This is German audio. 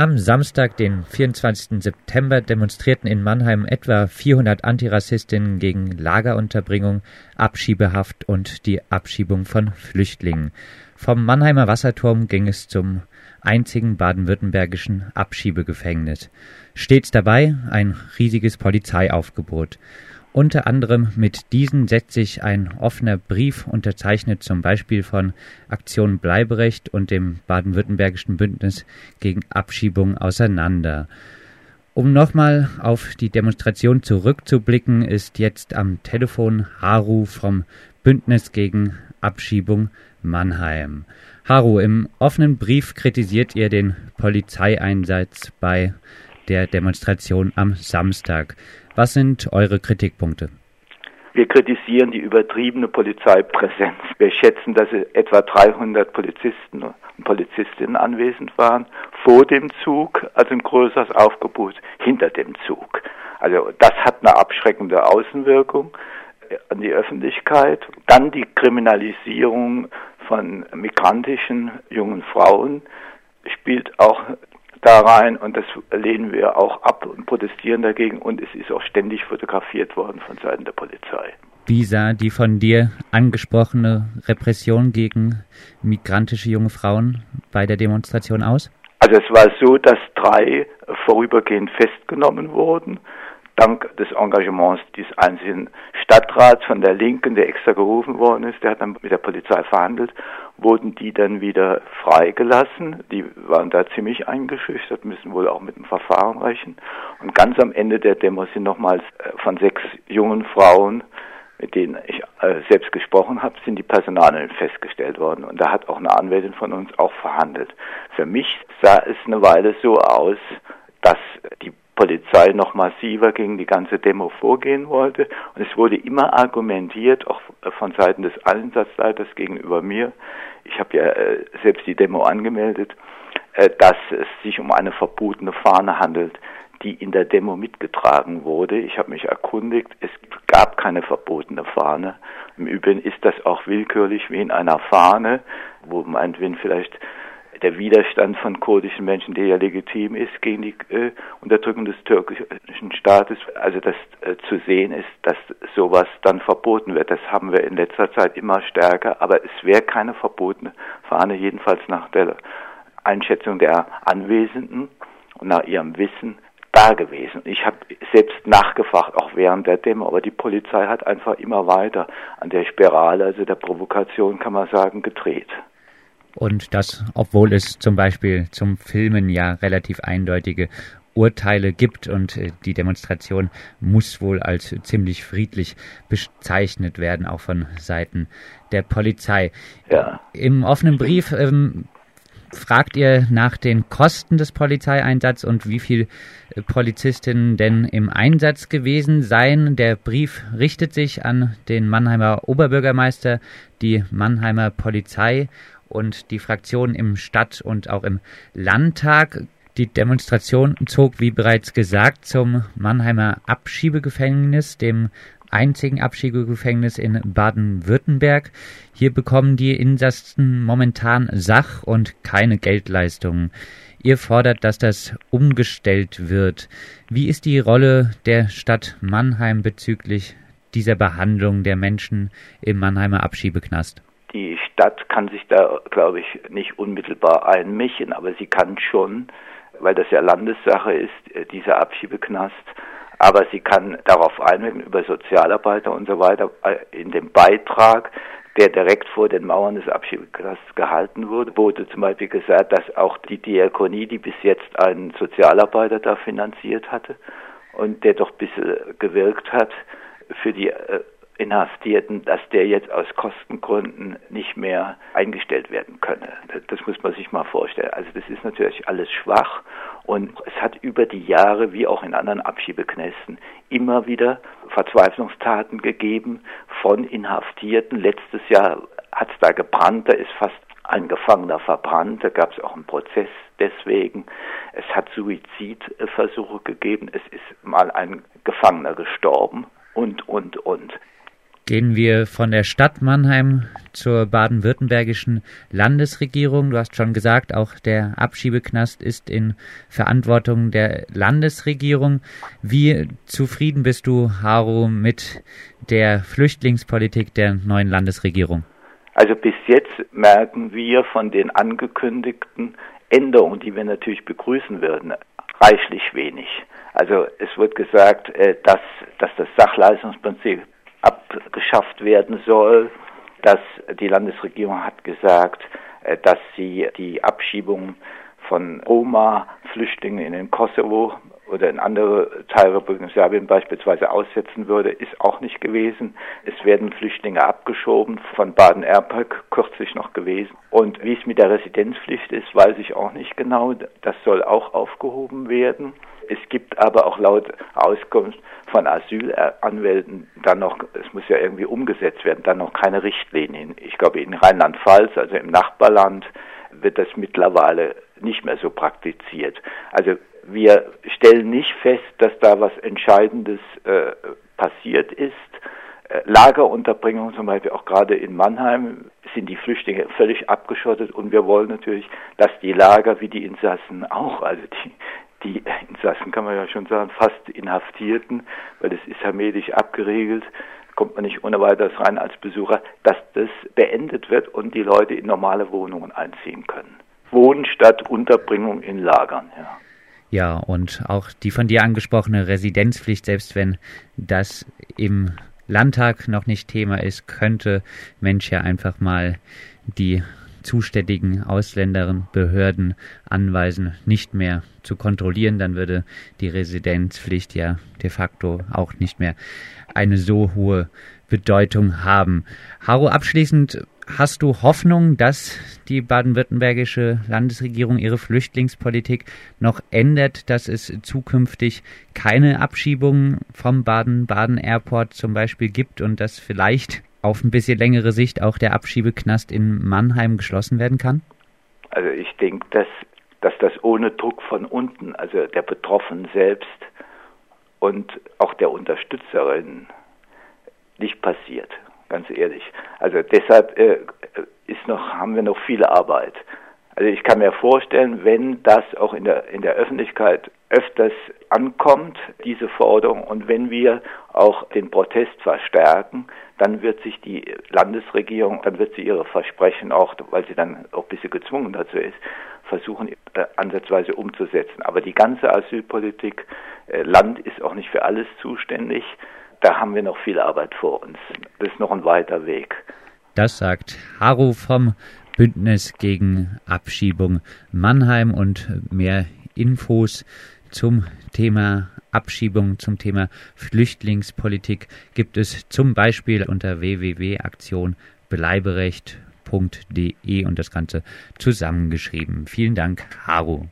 Am Samstag, den 24. September, demonstrierten in Mannheim etwa 400 Antirassistinnen gegen Lagerunterbringung, Abschiebehaft und die Abschiebung von Flüchtlingen. Vom Mannheimer Wasserturm ging es zum einzigen baden-württembergischen Abschiebegefängnis. Stets dabei ein riesiges Polizeiaufgebot. Unter anderem mit diesen setzt sich ein offener Brief, unterzeichnet zum Beispiel von Aktion Bleiberecht und dem baden-württembergischen Bündnis gegen Abschiebung auseinander. Um nochmal auf die Demonstration zurückzublicken, ist jetzt am Telefon Haru vom Bündnis gegen Abschiebung Mannheim. Haru, im offenen Brief kritisiert ihr den Polizeieinsatz bei der Demonstration am Samstag. Was sind eure Kritikpunkte? Wir kritisieren die übertriebene Polizeipräsenz. Wir schätzen, dass etwa 300 Polizisten und Polizistinnen anwesend waren vor dem Zug, also ein größeres Aufgebot hinter dem Zug. Also das hat eine abschreckende Außenwirkung an die Öffentlichkeit. Dann die Kriminalisierung von migrantischen jungen Frauen spielt auch da rein und das lehnen wir auch ab und protestieren dagegen und es ist auch ständig fotografiert worden von Seiten der Polizei. Wie sah die von dir angesprochene Repression gegen migrantische junge Frauen bei der Demonstration aus? Also es war so, dass drei vorübergehend festgenommen wurden dank des Engagements dieses einzelnen Stadtrats von der Linken, der extra gerufen worden ist, der hat dann mit der Polizei verhandelt, wurden die dann wieder freigelassen. Die waren da ziemlich eingeschüchtert, müssen wohl auch mit dem Verfahren rechnen. Und ganz am Ende der Demo sind nochmals äh, von sechs jungen Frauen mit denen ich äh, selbst gesprochen habe, sind die Personalien festgestellt worden. Und da hat auch eine Anwältin von uns auch verhandelt. Für mich sah es eine Weile so aus, dass die Polizei noch massiver gegen die ganze Demo vorgehen wollte. Und es wurde immer argumentiert, auch von Seiten des Einsatzleiters gegenüber mir, ich habe ja äh, selbst die Demo angemeldet, äh, dass es sich um eine verbotene Fahne handelt, die in der Demo mitgetragen wurde. Ich habe mich erkundigt, es gab keine verbotene Fahne. Im Übrigen ist das auch willkürlich wie in einer Fahne, wo meinetwegen vielleicht der Widerstand von kurdischen Menschen, der ja legitim ist gegen die äh, Unterdrückung des türkischen Staates, also dass äh, zu sehen ist, dass sowas dann verboten wird. Das haben wir in letzter Zeit immer stärker, aber es wäre keine verbotene Fahne, jedenfalls nach der Einschätzung der Anwesenden und nach ihrem Wissen da gewesen. Ich habe selbst nachgefragt, auch während der Demo, aber die Polizei hat einfach immer weiter an der Spirale, also der Provokation, kann man sagen, gedreht. Und das, obwohl es zum Beispiel zum Filmen ja relativ eindeutige Urteile gibt und äh, die Demonstration muss wohl als ziemlich friedlich bezeichnet werden, auch von Seiten der Polizei. Ja. Im offenen Brief ähm, fragt ihr nach den Kosten des Polizeieinsatzes und wie viele äh, Polizistinnen denn im Einsatz gewesen seien. Der Brief richtet sich an den Mannheimer Oberbürgermeister, die Mannheimer Polizei und die Fraktionen im Stadt- und auch im Landtag. Die Demonstration zog, wie bereits gesagt, zum Mannheimer Abschiebegefängnis, dem einzigen Abschiebegefängnis in Baden-Württemberg. Hier bekommen die Insassen momentan Sach- und keine Geldleistungen. Ihr fordert, dass das umgestellt wird. Wie ist die Rolle der Stadt Mannheim bezüglich dieser Behandlung der Menschen im Mannheimer Abschiebeknast? Stadt kann sich da, glaube ich, nicht unmittelbar einmischen, aber sie kann schon, weil das ja Landessache ist, äh, dieser Abschiebeknast, aber sie kann darauf einwirken über Sozialarbeiter und so weiter äh, in dem Beitrag, der direkt vor den Mauern des Abschiebeknasts gehalten wurde, wurde zum Beispiel gesagt, dass auch die Diakonie, die bis jetzt einen Sozialarbeiter da finanziert hatte und der doch ein bisschen gewirkt hat für die äh, Inhaftierten, dass der jetzt aus Kostengründen nicht mehr eingestellt werden könne. Das muss man sich mal vorstellen. Also das ist natürlich alles schwach und es hat über die Jahre, wie auch in anderen Abschiebeknästen, immer wieder Verzweiflungstaten gegeben von Inhaftierten. Letztes Jahr hat es da gebrannt, da ist fast ein Gefangener verbrannt, da gab es auch einen Prozess deswegen. Es hat Suizidversuche gegeben, es ist mal ein Gefangener gestorben und, und, und. Gehen wir von der Stadt Mannheim zur baden-württembergischen Landesregierung. Du hast schon gesagt, auch der Abschiebeknast ist in Verantwortung der Landesregierung. Wie zufrieden bist du, Haro, mit der Flüchtlingspolitik der neuen Landesregierung? Also bis jetzt merken wir von den angekündigten Änderungen, die wir natürlich begrüßen würden, reichlich wenig. Also es wird gesagt, äh, dass, dass das Sachleistungsprinzip abgeschafft werden soll, dass die Landesregierung hat gesagt, äh, dass sie die Abschiebung von Roma-Flüchtlingen in den Kosovo oder in andere Teilrepubliken Serbien beispielsweise aussetzen würde, ist auch nicht gewesen. Es werden Flüchtlinge abgeschoben, von Baden-Erpelk kürzlich noch gewesen. Und wie es mit der Residenzpflicht ist, weiß ich auch nicht genau. Das soll auch aufgehoben werden. Es gibt aber auch laut Auskunft von Asylanwälten dann noch, es muss ja irgendwie umgesetzt werden, dann noch keine Richtlinien. Ich glaube, in Rheinland-Pfalz, also im Nachbarland, wird das mittlerweile nicht mehr so praktiziert. Also wir stellen nicht fest, dass da was Entscheidendes äh, passiert ist. Äh, Lagerunterbringung zum Beispiel auch gerade in Mannheim sind die Flüchtlinge völlig abgeschottet und wir wollen natürlich, dass die Lager wie die Insassen auch, also die, die Insassen kann man ja schon sagen, fast Inhaftierten, weil es ist hermetisch abgeriegelt, kommt man nicht ohne weiteres rein als Besucher, dass das beendet wird und die Leute in normale Wohnungen einziehen können. Wohnen statt Unterbringung in Lagern, ja. Ja, und auch die von dir angesprochene Residenzpflicht, selbst wenn das im Landtag noch nicht Thema ist, könnte Mensch ja einfach mal die zuständigen Ausländerinnen Behörden anweisen, nicht mehr zu kontrollieren, dann würde die Residenzpflicht ja de facto auch nicht mehr eine so hohe Bedeutung haben. Haro, abschließend hast du Hoffnung, dass die baden-württembergische Landesregierung ihre Flüchtlingspolitik noch ändert, dass es zukünftig keine Abschiebungen vom Baden-Baden Airport zum Beispiel gibt und dass vielleicht auf ein bisschen längere Sicht auch der Abschiebeknast in Mannheim geschlossen werden kann? Also ich denke, dass, dass das ohne Druck von unten, also der Betroffenen selbst und auch der Unterstützerin nicht passiert, ganz ehrlich. Also deshalb äh, ist noch, haben wir noch viel Arbeit. Also ich kann mir vorstellen, wenn das auch in der, in der Öffentlichkeit öfters ankommt, diese Forderung, und wenn wir auch den Protest verstärken, dann wird sich die Landesregierung, dann wird sie ihre Versprechen auch, weil sie dann auch ein bisschen gezwungen dazu ist, versuchen, äh, ansatzweise umzusetzen. Aber die ganze Asylpolitik, äh, Land ist auch nicht für alles zuständig. Da haben wir noch viel Arbeit vor uns. Das ist noch ein weiter Weg. Das sagt Haru vom Bündnis gegen Abschiebung Mannheim und mehr Infos zum Thema Abschiebung, zum Thema Flüchtlingspolitik gibt es zum Beispiel unter www.aktionbleiberecht.de und das Ganze zusammengeschrieben. Vielen Dank, Haru.